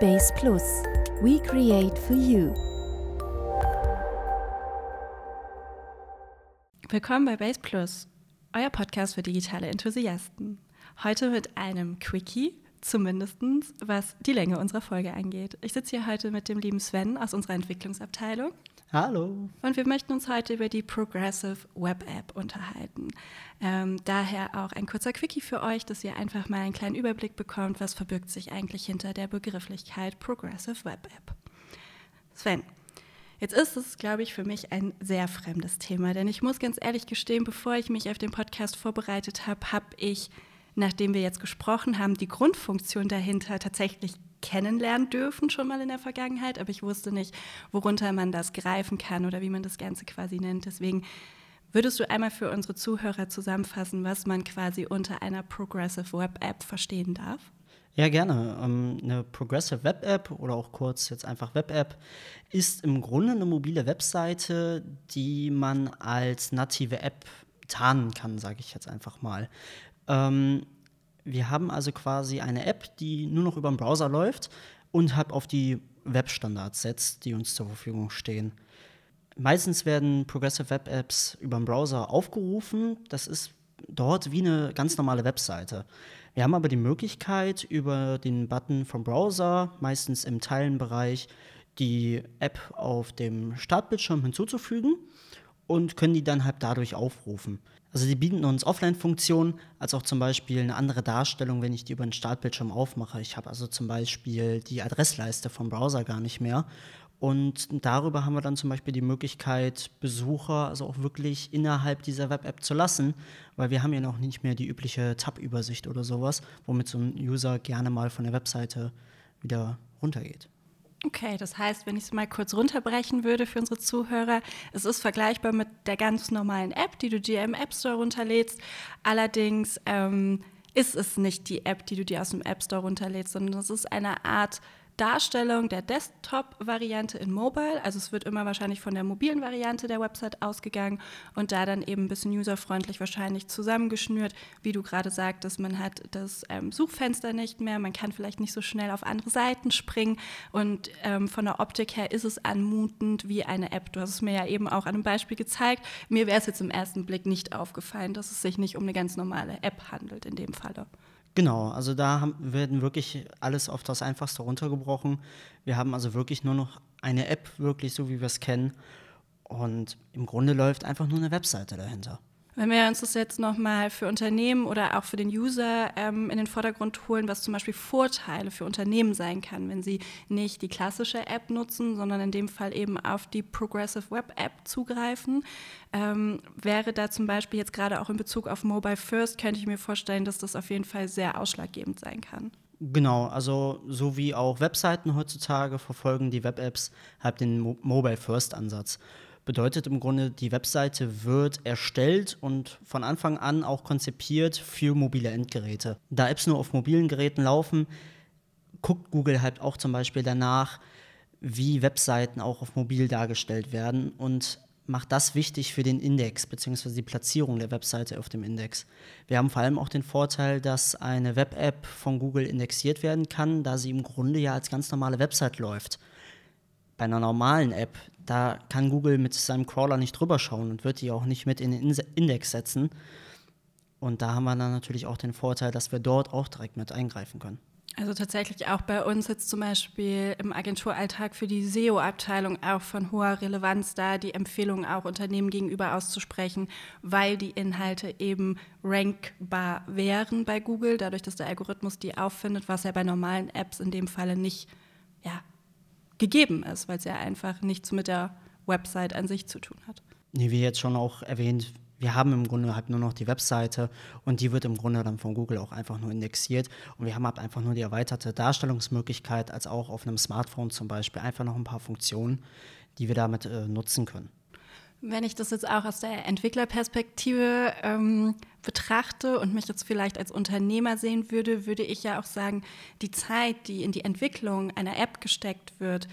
Base Plus. We create for you. Willkommen bei Base Plus, euer Podcast für digitale Enthusiasten. Heute mit einem Quickie, zumindest was die Länge unserer Folge angeht. Ich sitze hier heute mit dem lieben Sven aus unserer Entwicklungsabteilung. Hallo. Und wir möchten uns heute über die Progressive Web App unterhalten. Ähm, daher auch ein kurzer Quickie für euch, dass ihr einfach mal einen kleinen Überblick bekommt, was verbirgt sich eigentlich hinter der Begrifflichkeit Progressive Web App. Sven, Jetzt ist es, glaube ich, für mich ein sehr fremdes Thema, denn ich muss ganz ehrlich gestehen, bevor ich mich auf den Podcast vorbereitet habe, habe ich, nachdem wir jetzt gesprochen haben, die Grundfunktion dahinter tatsächlich kennenlernen dürfen, schon mal in der Vergangenheit, aber ich wusste nicht, worunter man das greifen kann oder wie man das Ganze quasi nennt. Deswegen würdest du einmal für unsere Zuhörer zusammenfassen, was man quasi unter einer Progressive Web App verstehen darf? Ja, gerne. Ähm, eine Progressive Web App oder auch kurz jetzt einfach Web App ist im Grunde eine mobile Webseite, die man als native App tarnen kann, sage ich jetzt einfach mal. Ähm, wir haben also quasi eine App, die nur noch über den Browser läuft und halt auf die Webstandards setzt, die uns zur Verfügung stehen. Meistens werden Progressive Web Apps über den Browser aufgerufen. Das ist dort wie eine ganz normale Webseite. Wir haben aber die Möglichkeit, über den Button vom Browser, meistens im Teilenbereich, die App auf dem Startbildschirm hinzuzufügen und können die dann halt dadurch aufrufen. Also die bieten uns Offline-Funktionen, als auch zum Beispiel eine andere Darstellung, wenn ich die über den Startbildschirm aufmache. Ich habe also zum Beispiel die Adressleiste vom Browser gar nicht mehr. Und darüber haben wir dann zum Beispiel die Möglichkeit, Besucher also auch wirklich innerhalb dieser Web-App zu lassen, weil wir haben ja noch nicht mehr die übliche Tab-Übersicht oder sowas, womit so ein User gerne mal von der Webseite wieder runtergeht. Okay, das heißt, wenn ich es mal kurz runterbrechen würde für unsere Zuhörer, es ist vergleichbar mit der ganz normalen App, die du dir im App Store runterlädst. Allerdings ähm, ist es nicht die App, die du dir aus dem App Store runterlädst, sondern es ist eine Art Darstellung der Desktop-Variante in Mobile. Also es wird immer wahrscheinlich von der mobilen Variante der Website ausgegangen und da dann eben ein bisschen userfreundlich wahrscheinlich zusammengeschnürt. Wie du gerade sagtest, man hat das ähm, Suchfenster nicht mehr, man kann vielleicht nicht so schnell auf andere Seiten springen und ähm, von der Optik her ist es anmutend wie eine App. Du hast es mir ja eben auch an einem Beispiel gezeigt. Mir wäre es jetzt im ersten Blick nicht aufgefallen, dass es sich nicht um eine ganz normale App handelt in dem Falle. Genau, also da haben, werden wirklich alles auf das Einfachste runtergebrochen. Wir haben also wirklich nur noch eine App, wirklich so wie wir es kennen. Und im Grunde läuft einfach nur eine Webseite dahinter. Wenn wir uns das jetzt nochmal für Unternehmen oder auch für den User ähm, in den Vordergrund holen, was zum Beispiel Vorteile für Unternehmen sein kann, wenn sie nicht die klassische App nutzen, sondern in dem Fall eben auf die Progressive Web App zugreifen, ähm, wäre da zum Beispiel jetzt gerade auch in Bezug auf Mobile First, könnte ich mir vorstellen, dass das auf jeden Fall sehr ausschlaggebend sein kann. Genau, also so wie auch Webseiten heutzutage verfolgen die Web-Apps halt den Mo Mobile First Ansatz. Bedeutet im Grunde, die Webseite wird erstellt und von Anfang an auch konzipiert für mobile Endgeräte. Da Apps nur auf mobilen Geräten laufen, guckt Google halt auch zum Beispiel danach, wie Webseiten auch auf mobil dargestellt werden und macht das wichtig für den Index bzw. die Platzierung der Webseite auf dem Index. Wir haben vor allem auch den Vorteil, dass eine Web-App von Google indexiert werden kann, da sie im Grunde ja als ganz normale Website läuft. Bei einer normalen App, da kann Google mit seinem Crawler nicht drüber schauen und wird die auch nicht mit in den Index setzen. Und da haben wir dann natürlich auch den Vorteil, dass wir dort auch direkt mit eingreifen können. Also tatsächlich auch bei uns jetzt zum Beispiel im Agenturalltag für die SEO-Abteilung auch von hoher Relevanz da, die Empfehlungen auch Unternehmen gegenüber auszusprechen, weil die Inhalte eben rankbar wären bei Google, dadurch, dass der Algorithmus die auffindet, was ja bei normalen Apps in dem Falle nicht ja, gegeben ist, weil es ja einfach nichts mit der Website an sich zu tun hat. Nee, wie jetzt schon auch erwähnt, wir haben im Grunde halt nur noch die Webseite und die wird im Grunde dann von Google auch einfach nur indexiert und wir haben halt einfach nur die erweiterte Darstellungsmöglichkeit, als auch auf einem Smartphone zum Beispiel, einfach noch ein paar Funktionen, die wir damit äh, nutzen können. Wenn ich das jetzt auch aus der Entwicklerperspektive ähm, betrachte und mich jetzt vielleicht als Unternehmer sehen würde, würde ich ja auch sagen, die Zeit, die in die Entwicklung einer App gesteckt wird,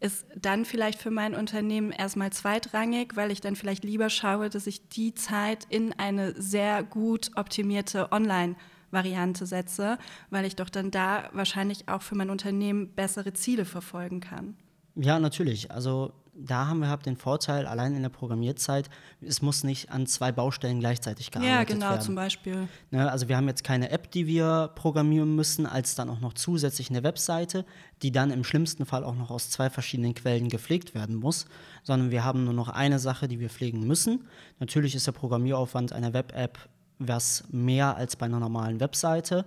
ist dann vielleicht für mein Unternehmen erstmal zweitrangig, weil ich dann vielleicht lieber schaue, dass ich die Zeit in eine sehr gut optimierte Online- Variante setze, weil ich doch dann da wahrscheinlich auch für mein Unternehmen bessere Ziele verfolgen kann. Ja, natürlich. Also da haben wir halt den Vorteil, allein in der Programmierzeit, es muss nicht an zwei Baustellen gleichzeitig gearbeitet werden. Ja, genau, werden. zum Beispiel. Ne, also wir haben jetzt keine App, die wir programmieren müssen, als dann auch noch zusätzlich eine Webseite, die dann im schlimmsten Fall auch noch aus zwei verschiedenen Quellen gepflegt werden muss, sondern wir haben nur noch eine Sache, die wir pflegen müssen. Natürlich ist der Programmieraufwand einer Web-App was mehr als bei einer normalen Webseite,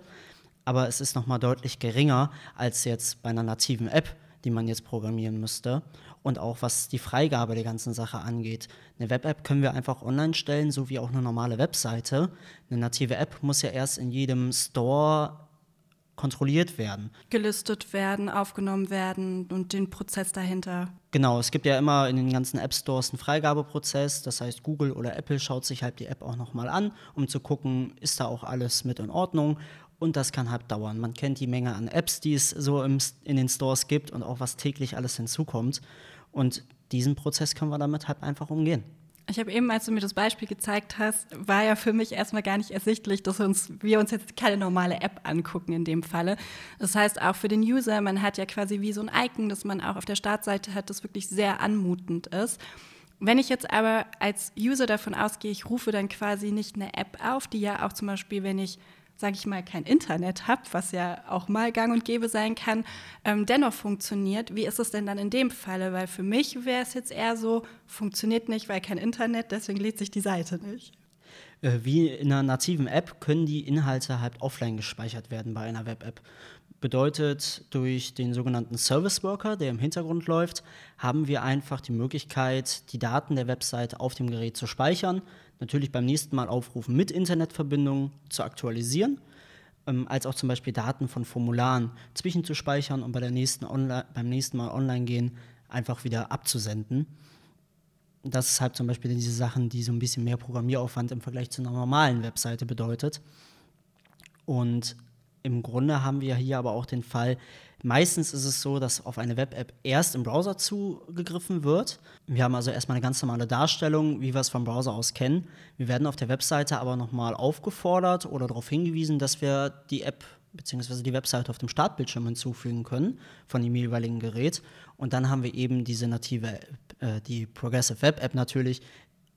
aber es ist nochmal deutlich geringer als jetzt bei einer nativen App, die man jetzt programmieren müsste und auch was die Freigabe der ganzen Sache angeht. Eine Web-App können wir einfach online stellen, so wie auch eine normale Webseite. Eine native App muss ja erst in jedem Store kontrolliert werden. Gelistet werden, aufgenommen werden und den Prozess dahinter. Genau, es gibt ja immer in den ganzen App Stores einen Freigabeprozess. Das heißt, Google oder Apple schaut sich halt die App auch nochmal an, um zu gucken, ist da auch alles mit in Ordnung. Und das kann halt dauern. Man kennt die Menge an Apps, die es so im, in den Stores gibt und auch was täglich alles hinzukommt. Und diesen Prozess können wir damit halt einfach umgehen. Ich habe eben, als du mir das Beispiel gezeigt hast, war ja für mich erstmal gar nicht ersichtlich, dass uns, wir uns jetzt keine normale App angucken in dem Falle. Das heißt, auch für den User, man hat ja quasi wie so ein Icon, das man auch auf der Startseite hat, das wirklich sehr anmutend ist. Wenn ich jetzt aber als User davon ausgehe, ich rufe dann quasi nicht eine App auf, die ja auch zum Beispiel, wenn ich sage ich mal, kein Internet habe, was ja auch mal gang und gäbe sein kann, ähm, dennoch funktioniert. Wie ist es denn dann in dem Falle? Weil für mich wäre es jetzt eher so, funktioniert nicht, weil kein Internet, deswegen lädt sich die Seite nicht. Äh, wie in einer nativen App können die Inhalte halt offline gespeichert werden bei einer Web-App. Bedeutet, durch den sogenannten Service Worker, der im Hintergrund läuft, haben wir einfach die Möglichkeit, die Daten der Website auf dem Gerät zu speichern, natürlich beim nächsten Mal aufrufen mit Internetverbindung zu aktualisieren, ähm, als auch zum Beispiel Daten von Formularen zwischenzuspeichern und bei der nächsten beim nächsten Mal online gehen einfach wieder abzusenden. Das ist halt zum Beispiel diese Sachen, die so ein bisschen mehr Programmieraufwand im Vergleich zu einer normalen Webseite bedeutet. Und im Grunde haben wir hier aber auch den Fall, meistens ist es so, dass auf eine Web-App erst im Browser zugegriffen wird. Wir haben also erstmal eine ganz normale Darstellung, wie wir es vom Browser aus kennen. Wir werden auf der Webseite aber nochmal aufgefordert oder darauf hingewiesen, dass wir die App bzw. die Webseite auf dem Startbildschirm hinzufügen können von dem jeweiligen Gerät. Und dann haben wir eben diese native, äh, die Progressive Web App natürlich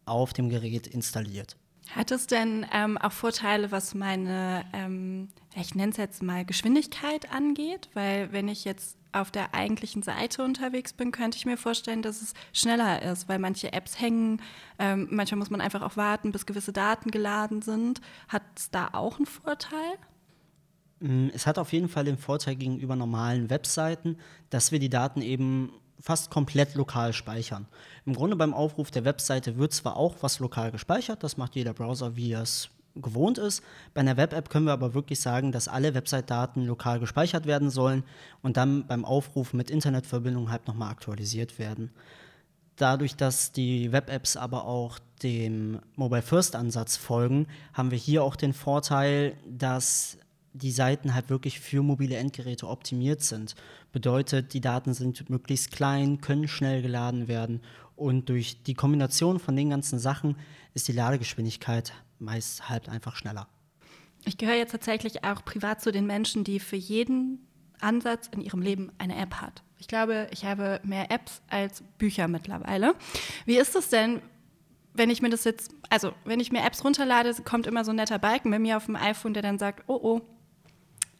auf dem Gerät installiert. Hat es denn ähm, auch Vorteile, was meine, ähm, ich nenne es jetzt mal Geschwindigkeit angeht? Weil wenn ich jetzt auf der eigentlichen Seite unterwegs bin, könnte ich mir vorstellen, dass es schneller ist, weil manche Apps hängen. Ähm, manchmal muss man einfach auch warten, bis gewisse Daten geladen sind. Hat es da auch einen Vorteil? Mm, es hat auf jeden Fall den Vorteil gegenüber normalen Webseiten, dass wir die Daten eben fast komplett lokal speichern. Im Grunde beim Aufruf der Webseite wird zwar auch was lokal gespeichert, das macht jeder Browser, wie er es gewohnt ist. Bei einer Web-App können wir aber wirklich sagen, dass alle Website-Daten lokal gespeichert werden sollen und dann beim Aufruf mit Internetverbindung halt nochmal aktualisiert werden. Dadurch, dass die Web-Apps aber auch dem Mobile First-Ansatz folgen, haben wir hier auch den Vorteil, dass die Seiten halt wirklich für mobile Endgeräte optimiert sind. Bedeutet, die Daten sind möglichst klein, können schnell geladen werden und durch die Kombination von den ganzen Sachen ist die Ladegeschwindigkeit meist halt einfach schneller. Ich gehöre jetzt tatsächlich auch privat zu den Menschen, die für jeden Ansatz in ihrem Leben eine App hat. Ich glaube, ich habe mehr Apps als Bücher mittlerweile. Wie ist es denn, wenn ich mir das jetzt, also wenn ich mir Apps runterlade, kommt immer so ein netter Balken bei mir auf dem iPhone, der dann sagt, oh oh,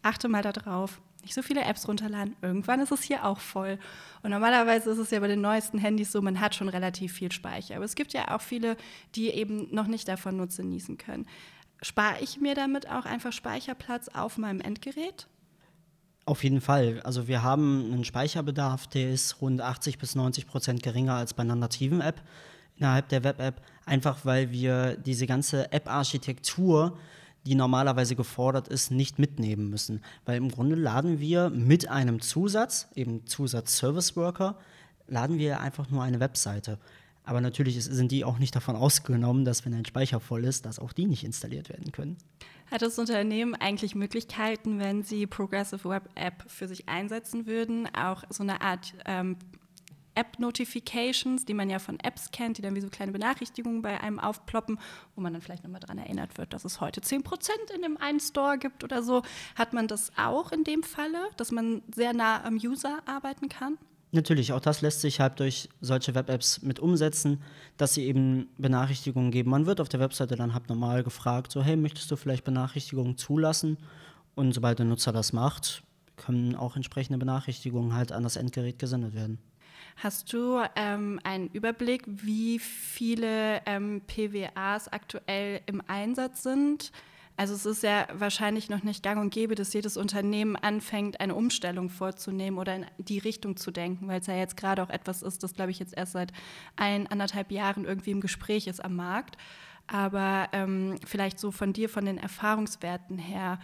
achte mal darauf, nicht so viele Apps runterladen. Irgendwann ist es hier auch voll. Und normalerweise ist es ja bei den neuesten Handys so, man hat schon relativ viel Speicher. Aber es gibt ja auch viele, die eben noch nicht davon Nutzen genießen können. Spare ich mir damit auch einfach Speicherplatz auf meinem Endgerät? Auf jeden Fall. Also wir haben einen Speicherbedarf, der ist rund 80 bis 90 Prozent geringer als bei einer nativen App innerhalb der Web-App, einfach weil wir diese ganze App-Architektur die normalerweise gefordert ist, nicht mitnehmen müssen. Weil im Grunde laden wir mit einem Zusatz, eben Zusatz Service Worker, laden wir einfach nur eine Webseite. Aber natürlich sind die auch nicht davon ausgenommen, dass wenn ein Speicher voll ist, dass auch die nicht installiert werden können. Hat das Unternehmen eigentlich Möglichkeiten, wenn sie Progressive Web App für sich einsetzen würden, auch so eine Art ähm, App-Notifications, die man ja von Apps kennt, die dann wie so kleine Benachrichtigungen bei einem aufploppen, wo man dann vielleicht nochmal daran erinnert wird, dass es heute 10% in dem einen Store gibt oder so. Hat man das auch in dem Falle, dass man sehr nah am User arbeiten kann? Natürlich, auch das lässt sich halt durch solche Web-Apps mit umsetzen, dass sie eben Benachrichtigungen geben. Man wird auf der Webseite dann halt normal gefragt, so hey, möchtest du vielleicht Benachrichtigungen zulassen? Und sobald der Nutzer das macht, können auch entsprechende Benachrichtigungen halt an das Endgerät gesendet werden. Hast du ähm, einen Überblick, wie viele ähm, PWAs aktuell im Einsatz sind? Also es ist ja wahrscheinlich noch nicht gang und gäbe, dass jedes Unternehmen anfängt, eine Umstellung vorzunehmen oder in die Richtung zu denken, weil es ja jetzt gerade auch etwas ist, das, glaube ich, jetzt erst seit ein, anderthalb Jahren irgendwie im Gespräch ist am Markt. Aber ähm, vielleicht so von dir, von den Erfahrungswerten her,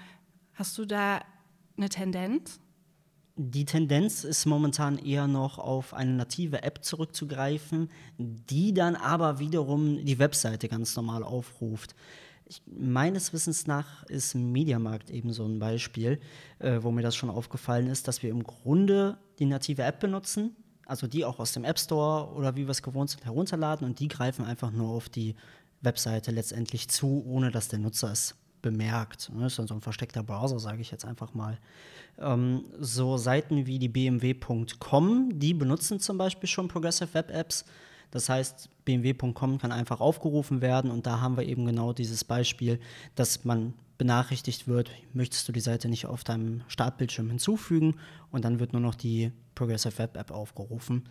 hast du da eine Tendenz? Die Tendenz ist momentan eher noch auf eine native App zurückzugreifen, die dann aber wiederum die Webseite ganz normal aufruft. Ich, meines Wissens nach ist Mediamarkt eben so ein Beispiel, äh, wo mir das schon aufgefallen ist, dass wir im Grunde die native App benutzen, also die auch aus dem App Store oder wie wir es gewohnt sind herunterladen und die greifen einfach nur auf die Webseite letztendlich zu, ohne dass der Nutzer es bemerkt. Das ist dann so ein versteckter Browser, sage ich jetzt einfach mal. Ähm, so Seiten wie die bmw.com, die benutzen zum Beispiel schon Progressive Web Apps das heißt, bmw.com kann einfach aufgerufen werden und da haben wir eben genau dieses Beispiel, dass man benachrichtigt wird, möchtest du die Seite nicht auf deinem Startbildschirm hinzufügen und dann wird nur noch die Progressive Web App aufgerufen.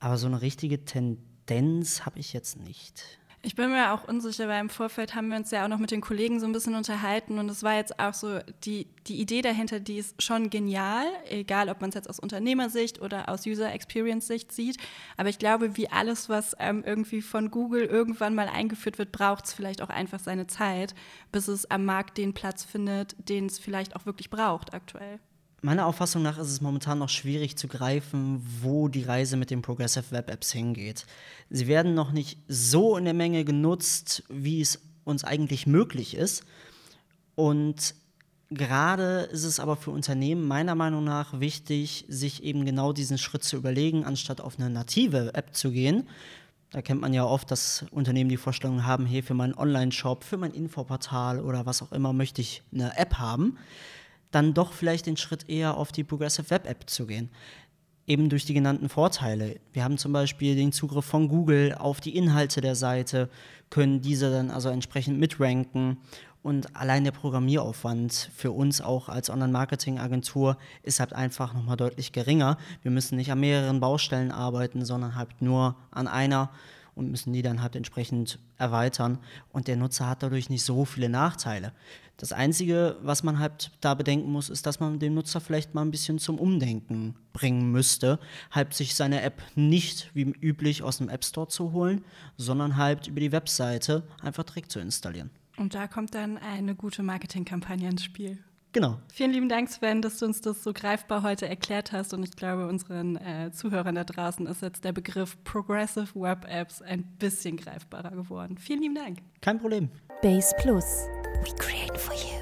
Aber so eine richtige Tendenz habe ich jetzt nicht. Ich bin mir auch unsicher, weil im Vorfeld haben wir uns ja auch noch mit den Kollegen so ein bisschen unterhalten und es war jetzt auch so, die, die Idee dahinter, die ist schon genial, egal ob man es jetzt aus Unternehmersicht oder aus User Experience Sicht sieht. Aber ich glaube, wie alles, was ähm, irgendwie von Google irgendwann mal eingeführt wird, braucht es vielleicht auch einfach seine Zeit, bis es am Markt den Platz findet, den es vielleicht auch wirklich braucht aktuell. Meiner Auffassung nach ist es momentan noch schwierig zu greifen, wo die Reise mit den Progressive Web Apps hingeht. Sie werden noch nicht so in der Menge genutzt, wie es uns eigentlich möglich ist. Und gerade ist es aber für Unternehmen meiner Meinung nach wichtig, sich eben genau diesen Schritt zu überlegen, anstatt auf eine native App zu gehen. Da kennt man ja oft, dass Unternehmen die Vorstellung haben, hey, für meinen Online-Shop, für mein Infoportal oder was auch immer möchte ich eine App haben dann doch vielleicht den Schritt eher auf die Progressive Web App zu gehen. Eben durch die genannten Vorteile. Wir haben zum Beispiel den Zugriff von Google auf die Inhalte der Seite, können diese dann also entsprechend mitranken und allein der Programmieraufwand für uns auch als Online-Marketing-Agentur ist halt einfach nochmal deutlich geringer. Wir müssen nicht an mehreren Baustellen arbeiten, sondern halt nur an einer und müssen die dann halt entsprechend erweitern. Und der Nutzer hat dadurch nicht so viele Nachteile. Das Einzige, was man halt da bedenken muss, ist, dass man den Nutzer vielleicht mal ein bisschen zum Umdenken bringen müsste, halt sich seine App nicht wie üblich aus dem App Store zu holen, sondern halt über die Webseite einfach direkt zu installieren. Und da kommt dann eine gute Marketingkampagne ins Spiel. Genau. Vielen lieben Dank, Sven, dass du uns das so greifbar heute erklärt hast. Und ich glaube, unseren äh, Zuhörern da draußen ist jetzt der Begriff Progressive Web Apps ein bisschen greifbarer geworden. Vielen lieben Dank. Kein Problem. Base Plus. We create for you.